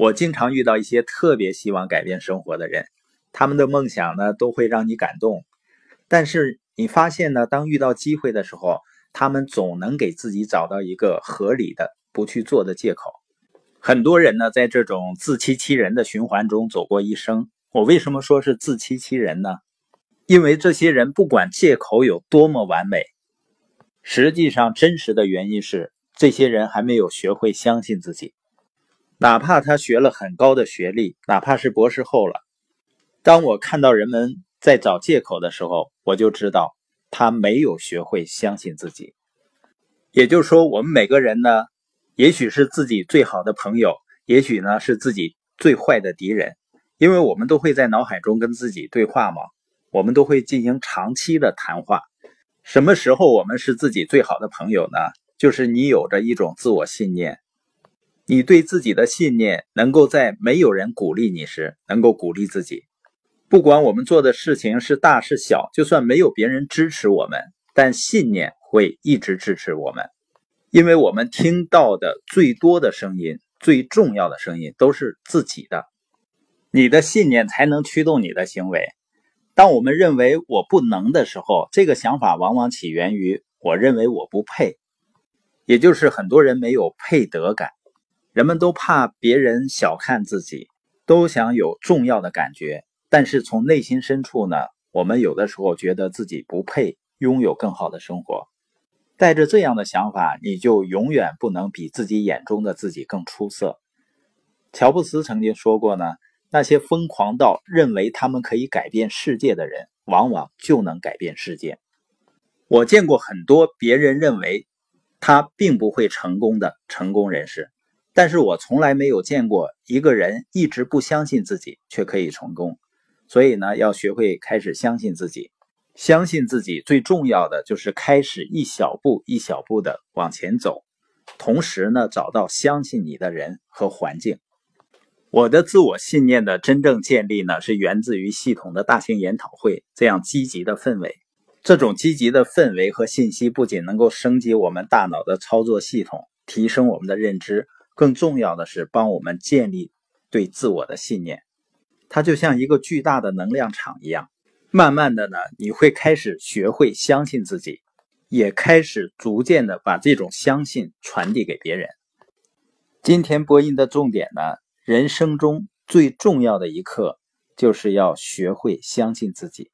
我经常遇到一些特别希望改变生活的人，他们的梦想呢都会让你感动，但是你发现呢，当遇到机会的时候，他们总能给自己找到一个合理的不去做的借口。很多人呢，在这种自欺欺人的循环中走过一生。我为什么说是自欺欺人呢？因为这些人不管借口有多么完美，实际上真实的原因是，这些人还没有学会相信自己。哪怕他学了很高的学历，哪怕是博士后了，当我看到人们在找借口的时候，我就知道他没有学会相信自己。也就是说，我们每个人呢，也许是自己最好的朋友，也许呢是自己最坏的敌人，因为我们都会在脑海中跟自己对话嘛，我们都会进行长期的谈话。什么时候我们是自己最好的朋友呢？就是你有着一种自我信念。你对自己的信念，能够在没有人鼓励你时，能够鼓励自己。不管我们做的事情是大是小，就算没有别人支持我们，但信念会一直支持我们。因为我们听到的最多的声音，最重要的声音都是自己的。你的信念才能驱动你的行为。当我们认为我不能的时候，这个想法往往起源于我认为我不配，也就是很多人没有配得感。人们都怕别人小看自己，都想有重要的感觉。但是从内心深处呢，我们有的时候觉得自己不配拥有更好的生活。带着这样的想法，你就永远不能比自己眼中的自己更出色。乔布斯曾经说过呢，那些疯狂到认为他们可以改变世界的人，往往就能改变世界。我见过很多别人认为他并不会成功的成功人士。但是我从来没有见过一个人一直不相信自己却可以成功，所以呢，要学会开始相信自己。相信自己最重要的就是开始一小步一小步的往前走，同时呢，找到相信你的人和环境。我的自我信念的真正建立呢，是源自于系统的大型研讨会这样积极的氛围。这种积极的氛围和信息不仅能够升级我们大脑的操作系统，提升我们的认知。更重要的是，帮我们建立对自我的信念。它就像一个巨大的能量场一样，慢慢的呢，你会开始学会相信自己，也开始逐渐的把这种相信传递给别人。今天播音的重点呢，人生中最重要的一课，就是要学会相信自己。